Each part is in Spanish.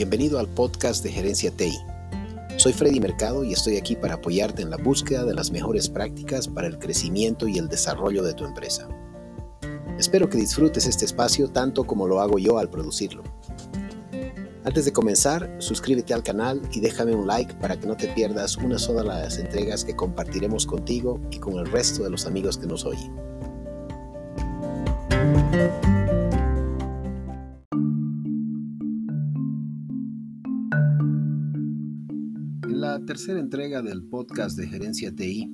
Bienvenido al podcast de Gerencia TI. Soy Freddy Mercado y estoy aquí para apoyarte en la búsqueda de las mejores prácticas para el crecimiento y el desarrollo de tu empresa. Espero que disfrutes este espacio tanto como lo hago yo al producirlo. Antes de comenzar, suscríbete al canal y déjame un like para que no te pierdas una sola de las entregas que compartiremos contigo y con el resto de los amigos que nos oyen. Tercera entrega del podcast de Gerencia TI,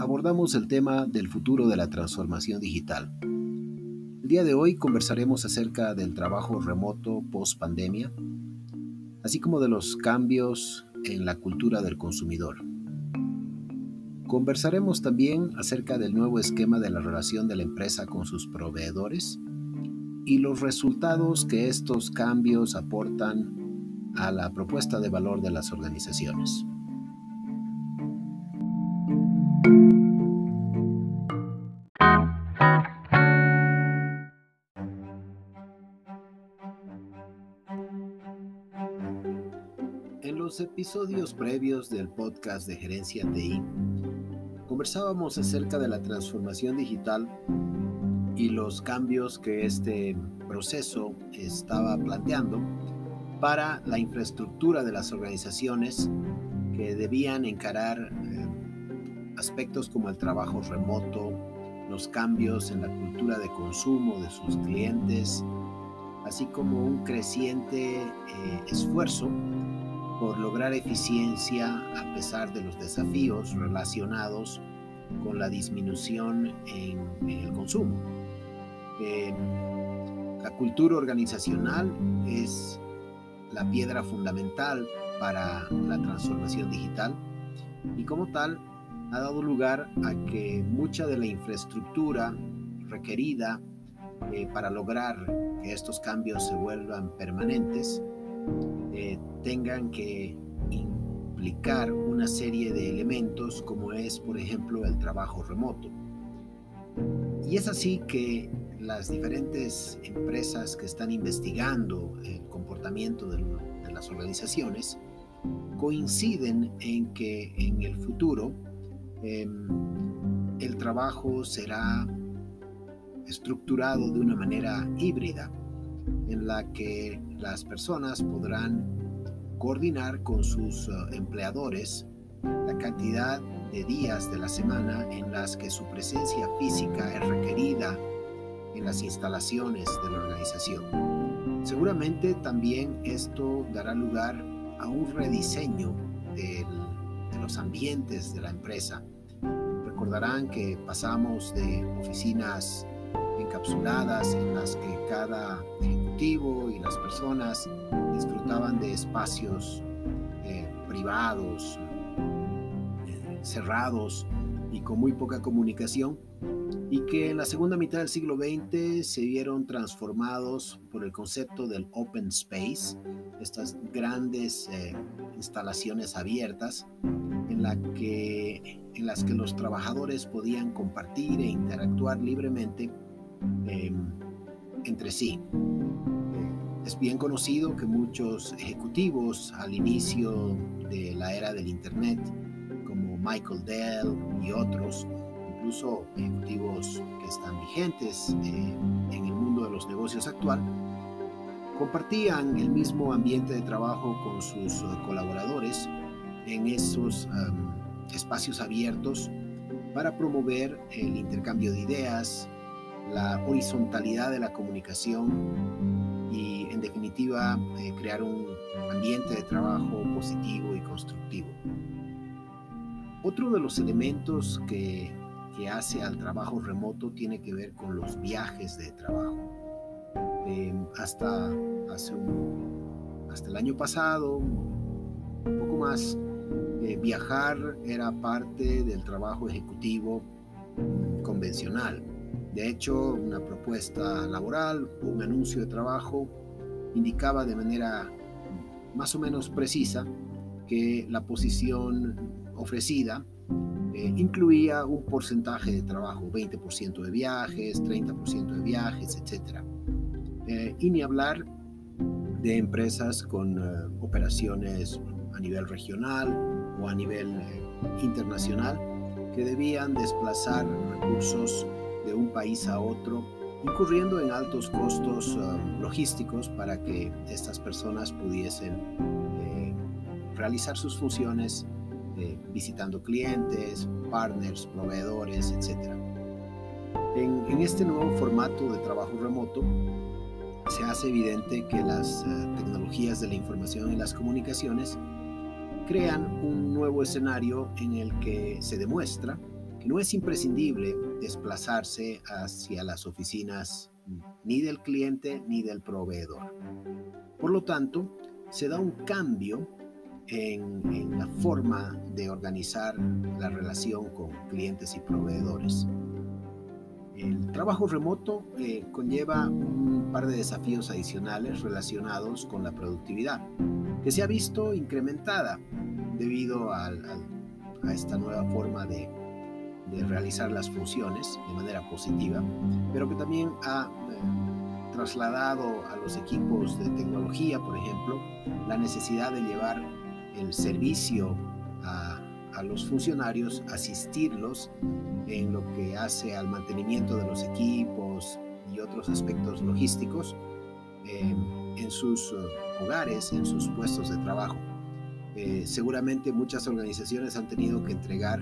abordamos el tema del futuro de la transformación digital. El día de hoy conversaremos acerca del trabajo remoto post pandemia, así como de los cambios en la cultura del consumidor. Conversaremos también acerca del nuevo esquema de la relación de la empresa con sus proveedores y los resultados que estos cambios aportan a la propuesta de valor de las organizaciones. Los episodios previos del podcast de Gerencia TI, conversábamos acerca de la transformación digital y los cambios que este proceso estaba planteando para la infraestructura de las organizaciones que debían encarar aspectos como el trabajo remoto, los cambios en la cultura de consumo de sus clientes, así como un creciente eh, esfuerzo por lograr eficiencia a pesar de los desafíos relacionados con la disminución en, el consumo. Eh, la cultura organizacional es la piedra fundamental para la transformación digital y como tal ha dado lugar a que mucha de la infraestructura requerida eh, para lograr que estos cambios se vuelvan permanentes eh, tengan que implicar una serie de elementos como es por ejemplo el trabajo remoto. Y es así que las diferentes empresas que están investigando el comportamiento de las organizaciones coinciden en que en el futuro Em, el trabajo será estructurado de una manera híbrida en la que las personas podrán coordinar con sus eh, empleadores la cantidad de días de la semana en las que su presencia física es requerida en las instalaciones de la organización. Seguramente también esto dará lugar a un rediseño de los ambientes de la empresa recordarán que pasamos de oficinas encapsuladas en las que cada ejecutivo y las personas disfrutaban de espacios eh, privados, cerrados y con muy poca comunicación, y que en la segunda mitad del siglo XX se vieron transformados por el concepto del open space, estas grandes eh, instalaciones abiertas en las que los trabajadores podían compartir e interactuar libremente em, entre sí. Eh, es bien conocido que muchos ejecutivos al inicio de la era del Internet, como Michael Dell y otros, incluso ejecutivos que están vigentes eh, en el mundo de los negocios actual, compartían el mismo ambiente de trabajo con sus eh, colaboradores en esos espacios abiertos para promover el intercambio de ideas, la horizontalidad de la comunicación y en definitiva eh, crear un ambiente de trabajo positivo y constructivo. Otro de los elementos que, que hace al trabajo remoto tiene que ver con los viajes de trabajo. Em, hasta, hace hasta el año pasado, un poco más, eh, viajar era parte del trabajo ejecutivo convencional. De hecho, una propuesta laboral, un anuncio de trabajo, indicaba de manera más o menos precisa que la posición ofrecida eh, incluía un porcentaje de trabajo, 20% de viajes, 30% de viajes, etc. Eh, y ni hablar de empresas con eh, operaciones a nivel regional o a nivel internacional que debían desplazar recursos de un país a otro, incurriendo en altos costos eh, logísticos para que estas personas pudiesen realizar sus funciones visitando clientes, partners, proveedores, etc. en este nuevo formato de trabajo remoto, se hace evidente que las eh, tecnologías de la información y las comunicaciones crean un nuevo escenario en el que se demuestra no es imprescindible desplazarse hacia las oficinas ni del cliente ni del proveedor. Por lo tanto, se da un cambio en, la forma de organizar la relación con clientes y proveedores. El trabajo remoto eh, conlleva un par de desafíos adicionales relacionados con la productividad, que se ha visto incrementada debido a esta nueva forma de, realizar las funciones de manera positiva, pero que también ha eh, trasladado a los equipos de tecnología, por ejemplo, la necesidad de llevar el servicio a a los funcionarios, asistirlos en lo que hace al mantenimiento de los equipos y otros aspectos logísticos em, en sus eh, hogares, en sus puestos de trabajo. Eh, seguramente muchas organizaciones han tenido que entregar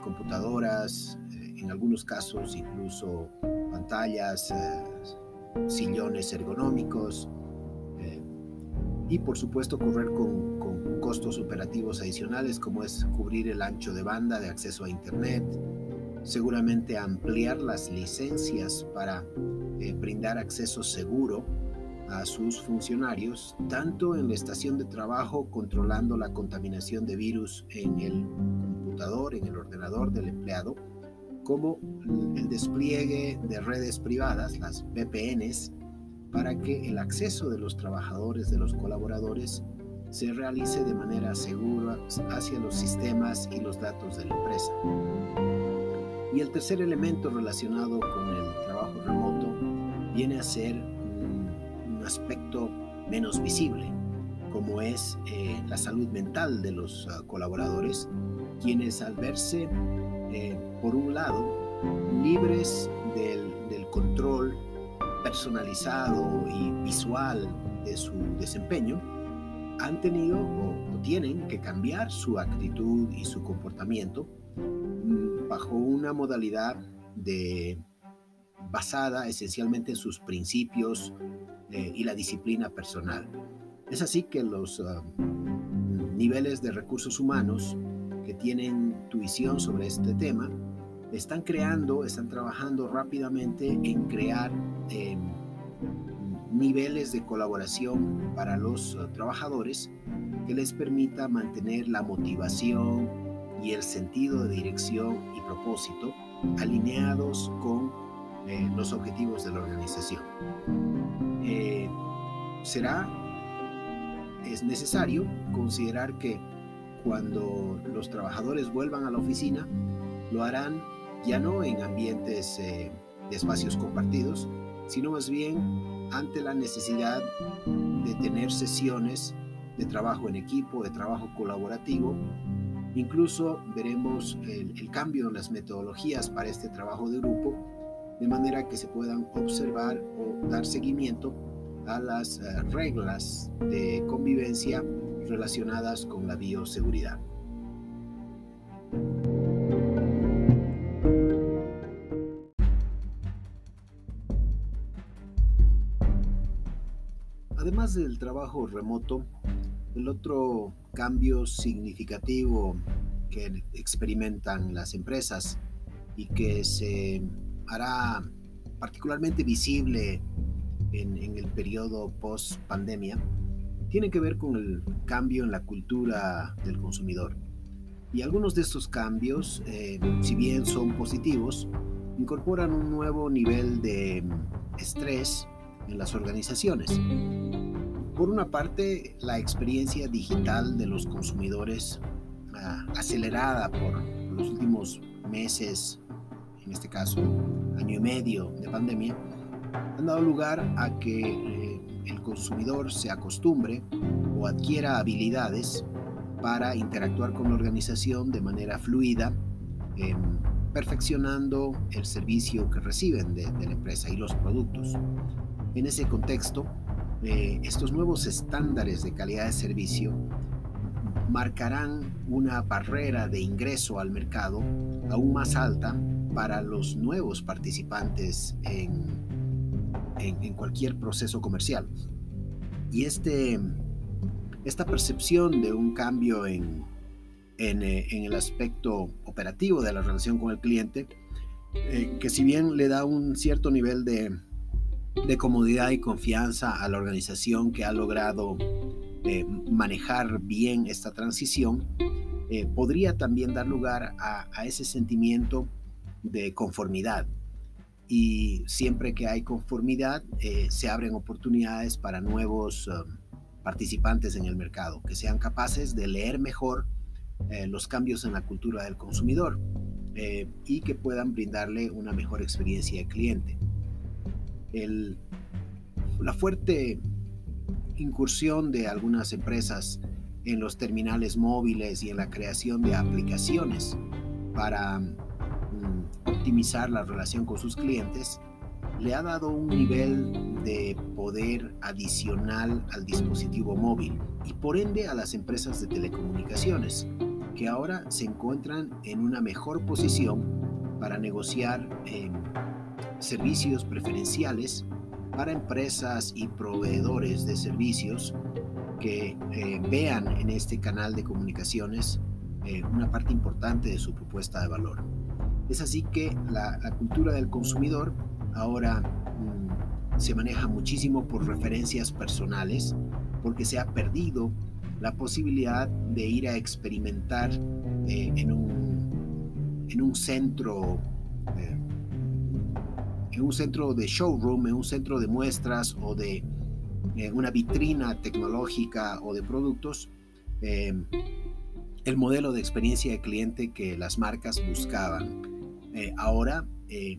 computadoras, en algunos casos incluso pantallas, sillones ergonómicos y por supuesto correr con costos operativos adicionales como es cubrir el ancho de banda de acceso a Internet, seguramente ampliar las licencias para eh, brindar acceso seguro a sus funcionarios, tanto en la estación de trabajo controlando la contaminación de virus en el computador, en el ordenador del empleado, como el despliegue de redes privadas, las VPNs, para que el acceso de los trabajadores, de los colaboradores, se realice de manera segura hacia los sistemas y los datos de la empresa. Y el tercer elemento relacionado con el trabajo remoto viene a ser un, aspecto menos visible, como es eh, la salud mental de los ah, colaboradores, quienes al verse, eh, por un lado, libres del, del control personalizado y visual de su desempeño, han tenido o, tienen que cambiar su actitud y su comportamiento mm, bajo una modalidad de basada esencialmente en sus principios eh, y la disciplina personal. Es así que los ah, niveles de recursos humanos que tienen visión sobre este tema están creando, están trabajando rápidamente en crear em, niveles de colaboración para los uh, trabajadores que les permita mantener la motivación y el sentido de dirección y propósito alineados con eh, los objetivos de la organización. Eh, será, es necesario considerar que cuando los trabajadores vuelvan a la oficina, lo harán ya no en ambientes eh, de espacios compartidos, sino más bien ante la necesidad de tener sesiones de trabajo en equipo, de trabajo colaborativo. Incluso veremos el, cambio en las metodologías para este trabajo de grupo, de manera que se puedan observar o dar seguimiento a las eh, reglas de convivencia relacionadas con la bioseguridad. Además del trabajo remoto, el otro cambio significativo que experimentan las empresas y que se hará particularmente visible en, el periodo post pandemia tiene que ver con el cambio en la cultura del consumidor. Y algunos de estos cambios, eh, si bien son positivos, incorporan un nuevo nivel de estrés en las organizaciones. Por una parte, la experiencia digital de los consumidores, ah, acelerada por los últimos meses, en este caso año y medio de pandemia, han dado lugar a que eh, el consumidor se acostumbre o adquiera habilidades para interactuar con la organización de manera fluida, em, perfeccionando el servicio que reciben de, la empresa y los productos. En ese contexto, eh, estos nuevos estándares de calidad de servicio marcarán una barrera de ingreso al mercado aún más alta para los nuevos participantes en, en, cualquier proceso comercial. Y este, esta percepción de un cambio en, en, eh, en, el aspecto operativo de la relación con el cliente, eh, que si bien le da un cierto nivel de, de comodidad y confianza a la organización que ha logrado eh, manejar bien esta transición, eh, podría también dar lugar a, ese sentimiento de conformidad. Y siempre que hay conformidad, eh, se abren oportunidades para nuevos um, participantes en el mercado, que sean capaces de leer mejor los cambios en la cultura del consumidor y que puedan brindarle una mejor experiencia de cliente. El, la fuerte incursión de algunas empresas en los terminales móviles y en la creación de aplicaciones para mm, optimizar la relación con sus clientes, le ha dado un nivel de poder adicional al dispositivo móvil y por ende a las empresas de telecomunicaciones, que ahora se encuentran en una mejor posición para negociar servicios preferenciales para empresas y proveedores de servicios que eh, vean en este canal de comunicaciones eh, una parte importante de su propuesta de valor. Es así que la, cultura del consumidor ahora mm, se maneja muchísimo por referencias personales porque se ha perdido la posibilidad de ir a experimentar eh, en, un, en un centro en un centro de showroom, en un centro de muestras o de eh, una vitrina tecnológica o de productos, eh, el modelo de experiencia de cliente que las marcas buscaban. Eh, ahora,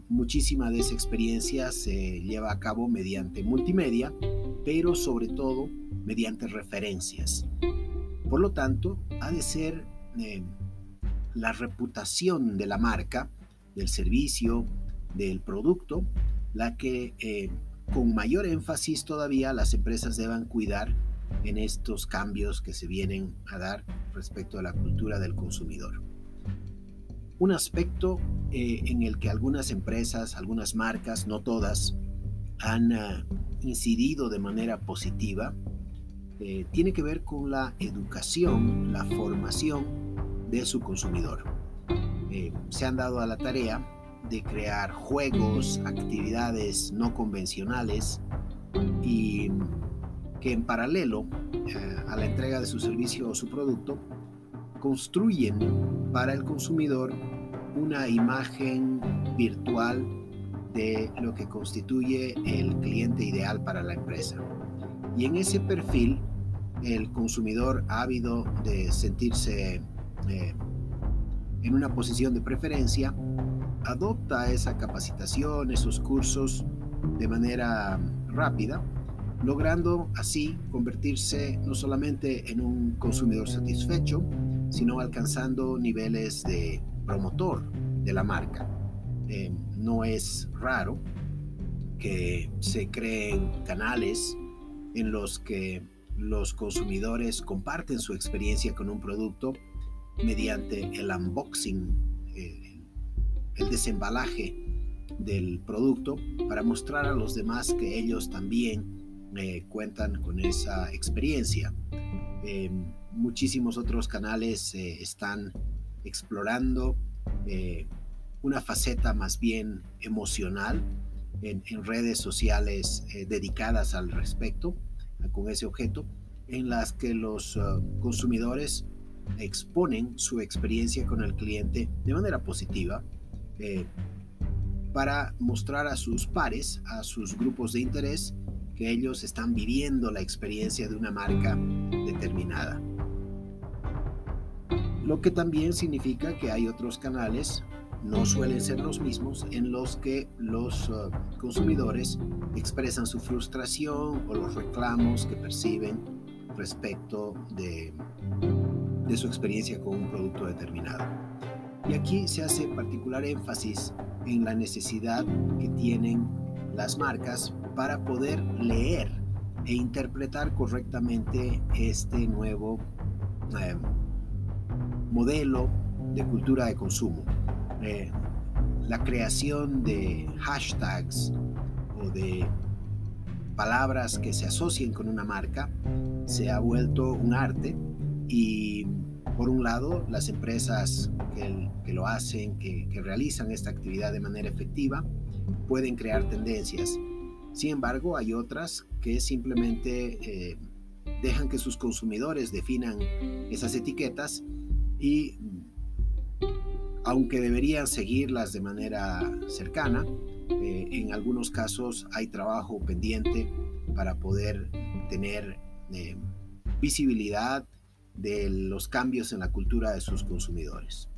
muchísima de esa experiencia se lleva a cabo mediante multimedia, pero sobre todo mediante referencias. Por lo tanto, ha de ser la reputación de la marca, del servicio, del producto, la que eh, con mayor énfasis todavía las empresas deban cuidar en estos cambios que se vienen a dar respecto a la cultura del consumidor. Un aspecto eh, en el que algunas empresas, algunas marcas, no todas, han ah, incidido de manera positiva, eh, tiene que ver con la educación, la formación de su consumidor. se han dado a la tarea de crear juegos, actividades no convencionales y que en paralelo eh, a la entrega de su servicio o su producto construyen para el consumidor una imagen virtual de lo que constituye el cliente ideal para la empresa. Y en ese perfil, el consumidor ávido de sentirse eh, en una posición de preferencia adopta esa capacitación, esos cursos de manera rápida, logrando así convertirse no solamente en un consumidor satisfecho, sino alcanzando niveles de promotor de la marca. Eh, no es raro que se creen canales en los que los consumidores comparten su experiencia con un producto mediante el unboxing, eh, el desembalaje del producto para mostrar a los demás que ellos también eh, cuentan con esa experiencia. Em, muchísimos otros canales eh, están explorando eh, una faceta más bien emocional en, redes sociales dedicadas al respecto, con ese objeto, en las que los consumidores exponen su experiencia con el cliente de manera positiva eh, para mostrar a sus pares, a sus grupos de interés, ellos están viviendo la experiencia de una marca determinada. Lo que también significa que hay otros canales no suelen ser los mismos en los que los uh, consumidores expresan su frustración o los reclamos que perciben respecto de su experiencia con un producto determinado. Y aquí se hace particular énfasis en la necesidad que tienen las marcas para poder leer e interpretar correctamente este nuevo eh, modelo de cultura de consumo. Eh, la creación de hashtags o de palabras que se asocien con una marca se ha vuelto un arte y por un lado las empresas que, lo hacen, que, realizan esta actividad de manera efectiva, pueden crear tendencias. Sin embargo, hay otras que simplemente eh, dejan que sus consumidores definan esas etiquetas y aunque deberían seguirlas de manera cercana, eh, en algunos casos hay trabajo pendiente para poder tener eh, visibilidad de los cambios en la cultura de sus consumidores.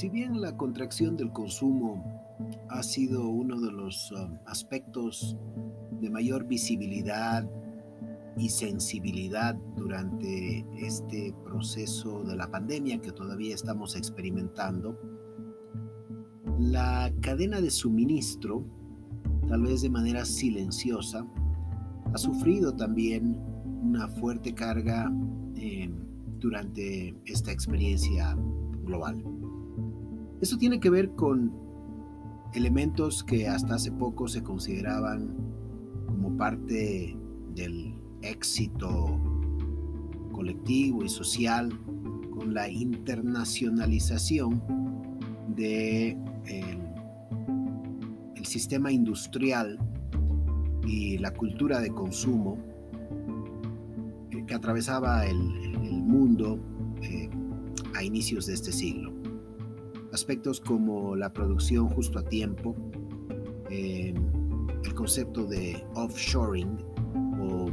Si bien la contracción del consumo ha sido uno de los um, aspectos de mayor visibilidad y sensibilidad durante este proceso de la pandemia que todavía estamos experimentando, la cadena de suministro, tal vez de manera silenciosa, ha sufrido también una fuerte carga eh, durante esta experiencia global. Esto tiene que ver con elementos que hasta hace poco se consideraban como parte del éxito colectivo y social con la internacionalización de el, sistema industrial y la cultura de consumo que atravesaba el, mundo eh, a inicios de este siglo aspectos como la producción justo a tiempo, eh, el concepto de offshoring o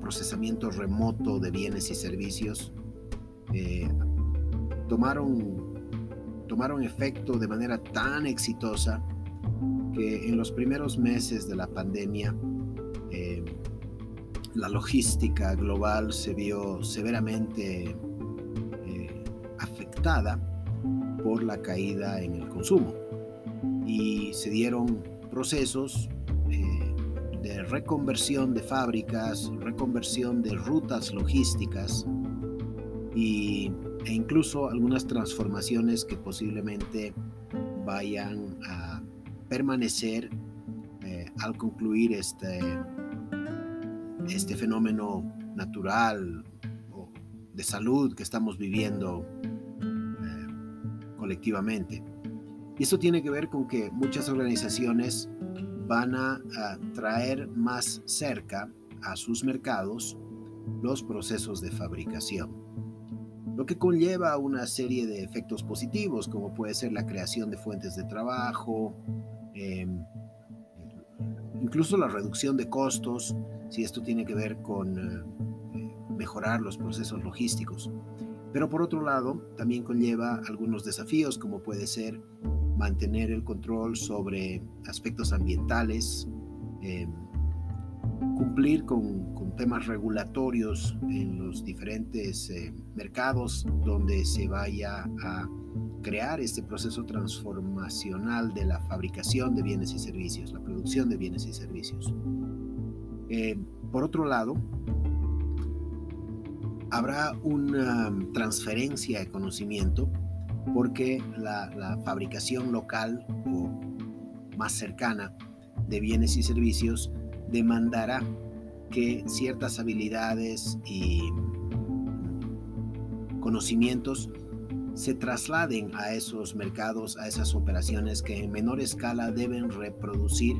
procesamiento remoto de bienes y servicios, eh, tomaron, tomaron efecto de manera tan exitosa que en los primeros meses de la pandemia eh, la logística global se vio severamente afectada la caída en el consumo. Y se dieron procesos eh, de reconversión de fábricas, reconversión de rutas logísticas y, e incluso algunas transformaciones que posiblemente vayan a permanecer eh, al concluir este, este fenómeno natural o de salud que estamos viviendo colectivamente. Y esto tiene que ver con que muchas organizaciones van a, traer más cerca a sus mercados los procesos de fabricación, lo que conlleva una serie de efectos positivos, como puede ser la creación de fuentes de trabajo, em, incluso la reducción de costos, si esto tiene que ver con eh, mejorar los procesos logísticos. Pero por otro lado, también conlleva algunos desafíos como puede ser mantener el control sobre aspectos ambientales, em, cumplir con, temas regulatorios en los diferentes eh, mercados donde se vaya a crear este proceso transformacional de la fabricación de bienes y servicios, la producción de bienes y servicios. Eh, por otro lado, habrá una transferencia de conocimiento porque la, fabricación local o más cercana de bienes y servicios demandará que ciertas habilidades y conocimientos se trasladen a esos mercados, a esas operaciones que en menor escala deben reproducir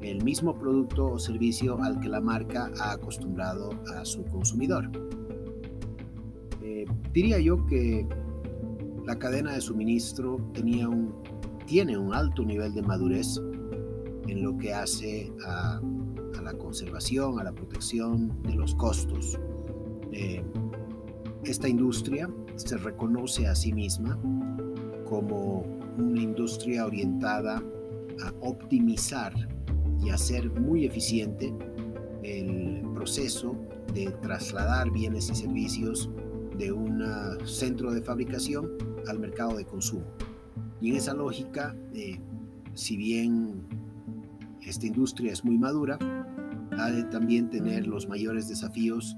el mismo producto o servicio al que la marca ha acostumbrado a su consumidor. Diría yo que la cadena de suministro tiene un alto nivel de madurez en lo que hace a, la conservación, a la protección de los costos. Eh, esta industria se reconoce a sí misma como una industria orientada a optimizar y hacer muy eficiente el proceso de trasladar bienes y servicios de un centro de fabricación al mercado de consumo. Y en esa lógica, eh, si bien esta industria es muy madura, ha de también tener los mayores desafíos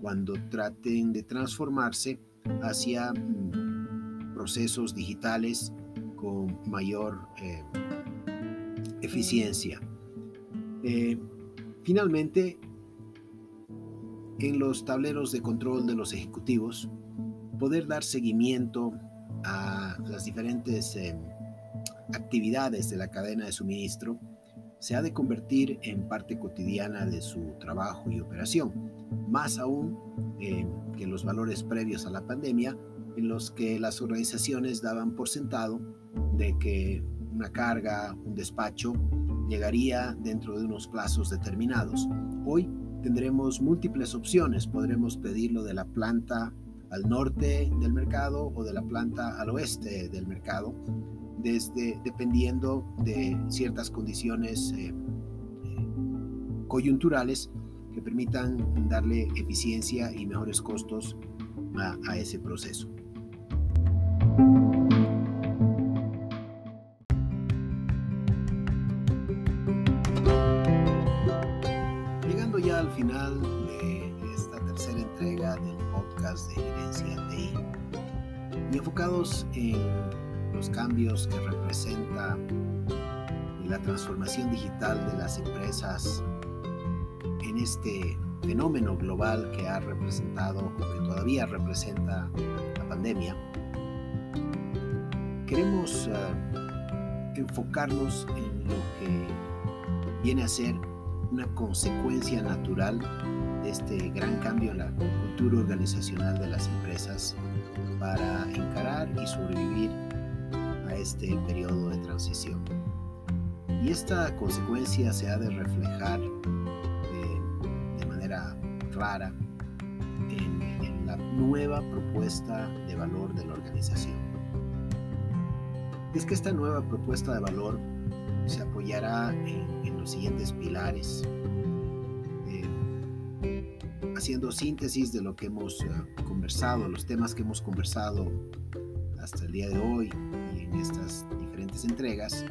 cuando traten de transformarse hacia mm, procesos digitales con mayor eh, eficiencia. Eh, finalmente, en los tableros de control de los ejecutivos, poder dar seguimiento a las diferentes eh, actividades de la cadena de suministro se ha de convertir en parte cotidiana de su trabajo y operación, más aún eh, que los valores previos a la pandemia, en los que las organizaciones daban por sentado de que una carga, un despacho, llegaría dentro de unos plazos determinados. Hoy tendremos múltiples opciones. Podremos pedirlo de la planta al norte del mercado o de la planta al oeste del mercado, desde, dependiendo de ciertas condiciones eh, eh, coyunturales que permitan darle eficiencia y mejores costos a ese proceso. Final de esta tercera entrega del podcast de Gerencia TI y enfocados en los cambios que representa la transformación digital de las empresas en este fenómeno global que ha representado o que todavía representa la pandemia, queremos uh, enfocarnos en lo que viene a ser una consecuencia natural de este gran cambio en la cultura organizacional de las empresas para encarar y sobrevivir a este periodo de transición. Y esta consecuencia se ha de reflejar eh, de manera clara en, en la nueva propuesta de valor de la organización. Es que esta nueva propuesta de valor se apoyará en los siguientes pilares, eh, haciendo síntesis de lo que hemos eh, conversado, los temas que hemos conversado hasta el día de hoy y en estas diferentes entregas.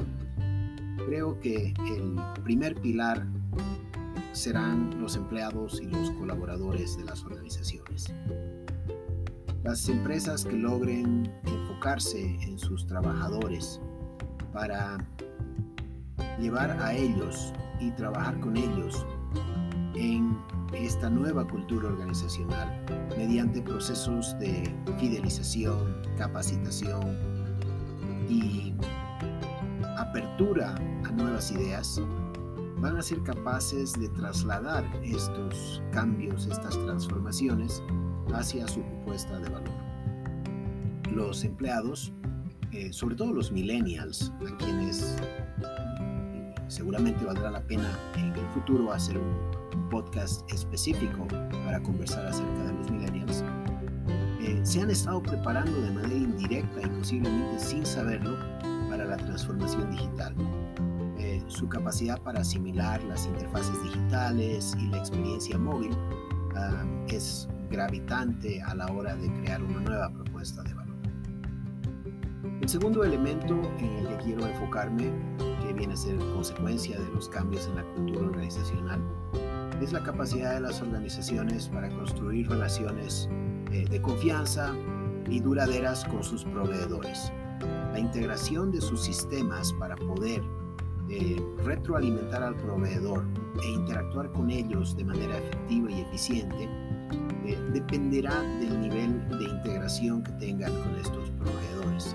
Creo que el primer pilar serán los empleados y los colaboradores de las organizaciones. Las empresas que logren enfocarse en sus trabajadores para llevar a ellos y trabajar con ellos en esta nueva cultura organizacional mediante procesos de fidelización, capacitación y apertura a nuevas ideas, van a ser capaces de trasladar estos cambios, estas transformaciones hacia su propuesta de valor. Los empleados, eh, sobre todo los millennials, a quienes seguramente valdrá la pena en el futuro hacer un, podcast específico para conversar acerca de los millennials, eh, se han estado preparando de manera indirecta y posiblemente sin saberlo para la transformación digital. Eh, su capacidad para asimilar las interfaces digitales y la experiencia móvil es gravitante a la hora de crear una nueva propuesta de valor. El segundo elemento en el que quiero enfocarme viene a ser consecuencia de los cambios en la cultura organizacional, es la capacidad de las organizaciones para construir relaciones eh, de confianza y duraderas con sus proveedores. La integración de sus sistemas para poder eh, retroalimentar al proveedor e interactuar con ellos de manera efectiva y eficiente eh, dependerá del nivel de integración que tengan con estos proveedores.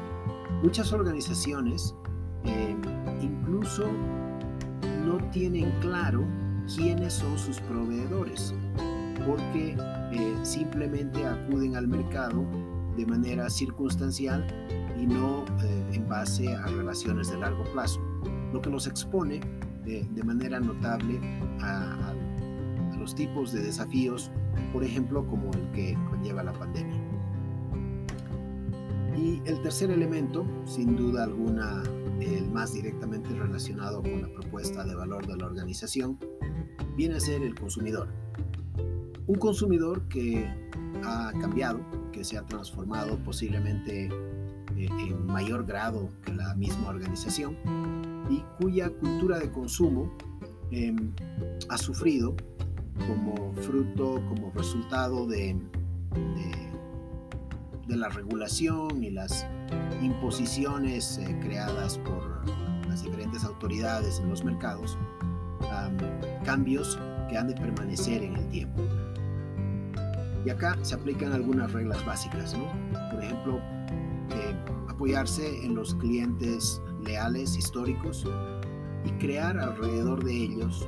Muchas organizaciones incluso no tienen claro quiénes son sus proveedores, porque eh, simplemente acuden al mercado de manera circunstancial y no eh, en base a relaciones de largo plazo, lo que los expone de manera notable a, a los tipos de desafíos, por ejemplo, como el que conlleva la pandemia. Y el tercer elemento, sin duda alguna, el más directamente relacionado con la propuesta de valor de la organización, viene a ser el consumidor. Un consumidor que ha cambiado, que se ha transformado posiblemente eh, en mayor grado que la misma organización y cuya cultura de consumo em, ha sufrido como fruto, como resultado de, la regulación y las imposiciones eh, creadas por las diferentes autoridades en los mercados, cambios que han de permanecer en el tiempo. Y acá se aplican algunas reglas básicas, Por ejemplo, apoyarse en los clientes leales históricos y crear alrededor de ellos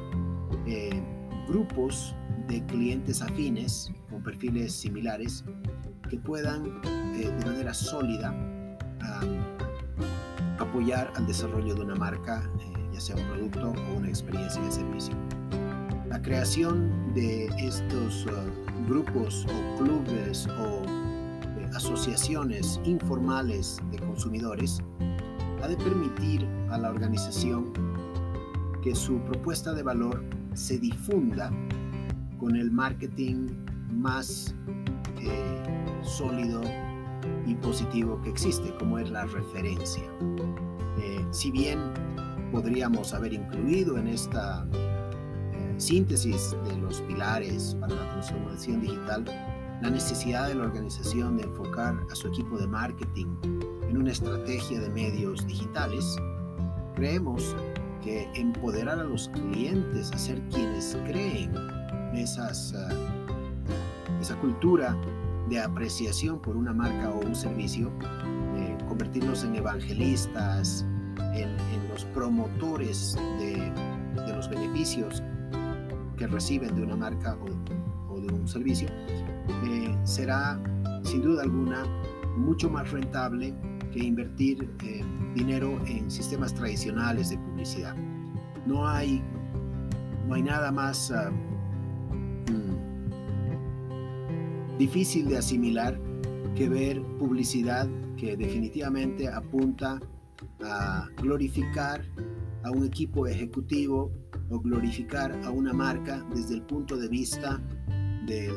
eh, grupos de clientes afines con perfiles similares que puedan eh, de manera sólida apoyar al desarrollo de una marca, eh, ya sea un producto o una experiencia de servicio. La creación de estos uh, grupos o clubes o eh, asociaciones informales de consumidores ha de permitir a la organización que su propuesta de valor se difunda con el marketing más eh, sólido y positivo que existe, como es la referencia. Eh, si bien podríamos haber incluido en esta eh, síntesis de los pilares para la transformación digital la necesidad de la organización de enfocar a su equipo de marketing en una estrategia de medios digitales, creemos que empoderar a los clientes a ser quienes creen esas, ah, esa cultura de apreciación por una marca o un servicio, eh, convertirlos en evangelistas, en, los promotores de, los beneficios que reciben de una marca o, de un servicio, eh, será sin duda alguna mucho más rentable que invertir eh, dinero en sistemas tradicionales de publicidad. No hay, no hay nada más ah, mm, difícil de asimilar que ver publicidad que definitivamente apunta a glorificar a un equipo ejecutivo o glorificar a una marca desde el punto de vista de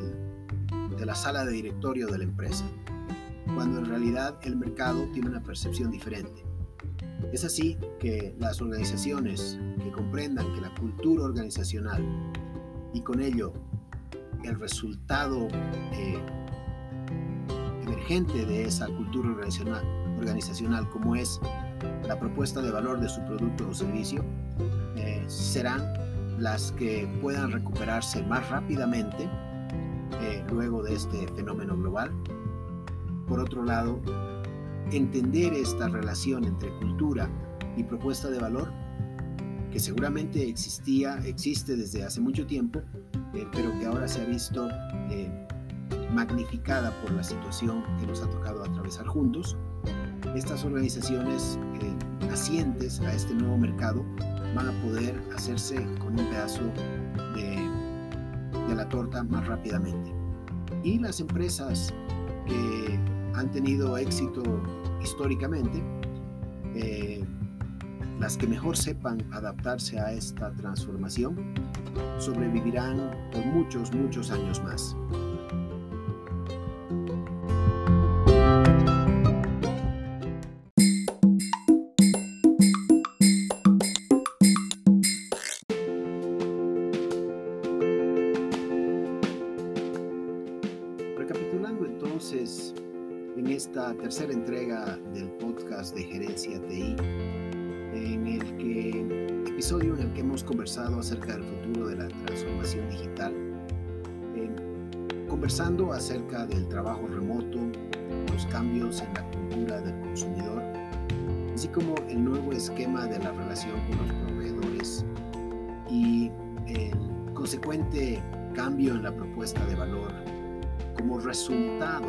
la sala de directorio de la empresa cuando en realidad el mercado tiene una percepción diferente. Es así que las organizaciones que comprendan que la cultura organizacional y con ello el resultado eh, emergente de esa cultura organizacional, como es la propuesta de valor de su producto o servicio, eh, serán las que puedan recuperarse más rápidamente eh, luego de este fenómeno global. Por otro lado, entender esta relación entre cultura y propuesta de valor, que seguramente existía, existe desde hace mucho tiempo, eh, pero que ahora se ha visto eh, magnificada por la situación que nos ha tocado atravesar juntos. Estas organizaciones eh, nacientes a este nuevo mercado van a poder hacerse con un pedazo de, la torta más rápidamente. Y las empresas que han tenido éxito históricamente, las que mejor sepan adaptarse a esta transformación, sobrevivirán por muchos, muchos años más. Esquema de la relación con los proveedores y el consecuente cambio en la propuesta de valor como resultado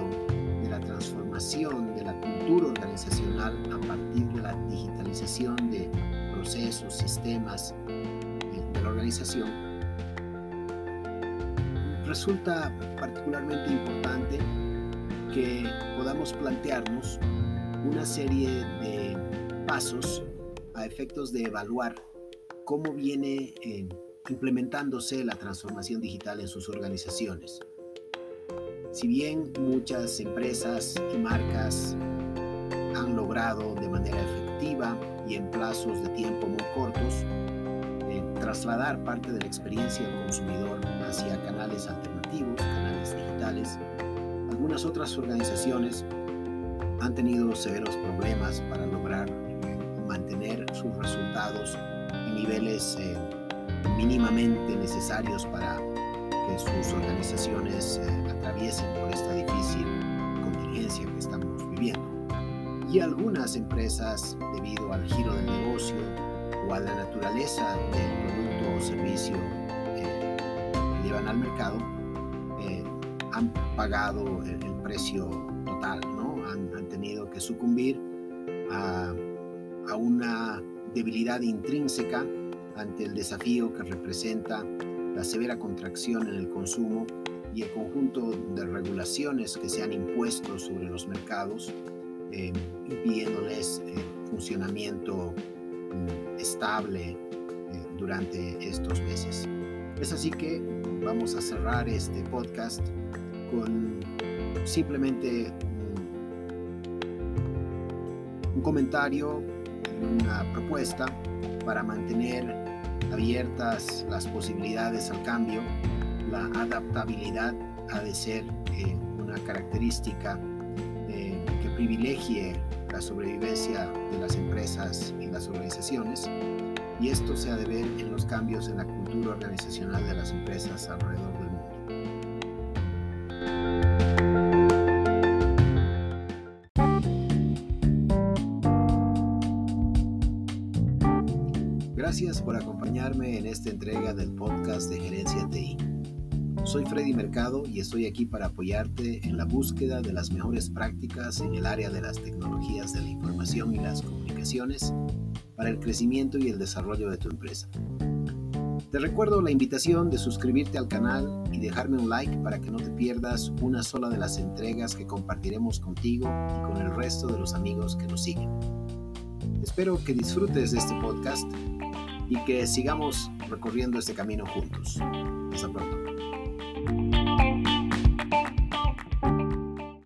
transformación de la cultura organizacional a partir de la digitalización de procesos, sistemas de la organización, resulta particularmente importante que podamos plantearnos una serie de pasos a efectos de evaluar cómo viene eh, implementándose la transformación digital en sus organizaciones. Si bien muchas empresas y marcas han logrado de manera efectiva y en plazos de tiempo muy cortos eh, trasladar parte de la experiencia del consumidor hacia canales alternativos, canales digitales, algunas otras organizaciones han tenido severos problemas para lograr sus resultados en niveles eh, mínimamente necesarios para que sus organizaciones eh, atraviesen por esta difícil contingencia que estamos viviendo. Y algunas empresas, debido al giro del negocio o a la naturaleza del producto o servicio que llevan al mercado, han pagado el, precio total, ¿no? Han, tenido que sucumbir a, a una debilidad intrínseca ante el desafío que representa la severa contracción en el consumo y el conjunto de regulaciones que se han impuesto sobre los mercados, eh, impidiéndoles eh, funcionamiento mm, estable eh, durante estos meses. Es así que vamos a cerrar este podcast con simplemente un comentario, una propuesta para mantener abiertas las posibilidades al cambio, la adaptabilidad ha de ser eh, una característica eh, que privilegie la sobrevivencia de las empresas y las organizaciones y esto se ha de ver en los cambios en la cultura organizacional de las empresas alrededor Gracias por acompañarme en esta entrega del podcast de Gerencia TI. Soy Freddy Mercado y estoy aquí para apoyarte en la búsqueda de las mejores prácticas en el área de las tecnologías de la información y las comunicaciones para el crecimiento y el desarrollo de tu empresa. Te recuerdo la invitación de suscribirte al canal y dejarme un like para que no te pierdas una sola de las entregas que compartiremos contigo y con el resto de los amigos que nos siguen. Espero que disfrutes de este podcast y que sigamos recorriendo este camino juntos. Hasta pronto.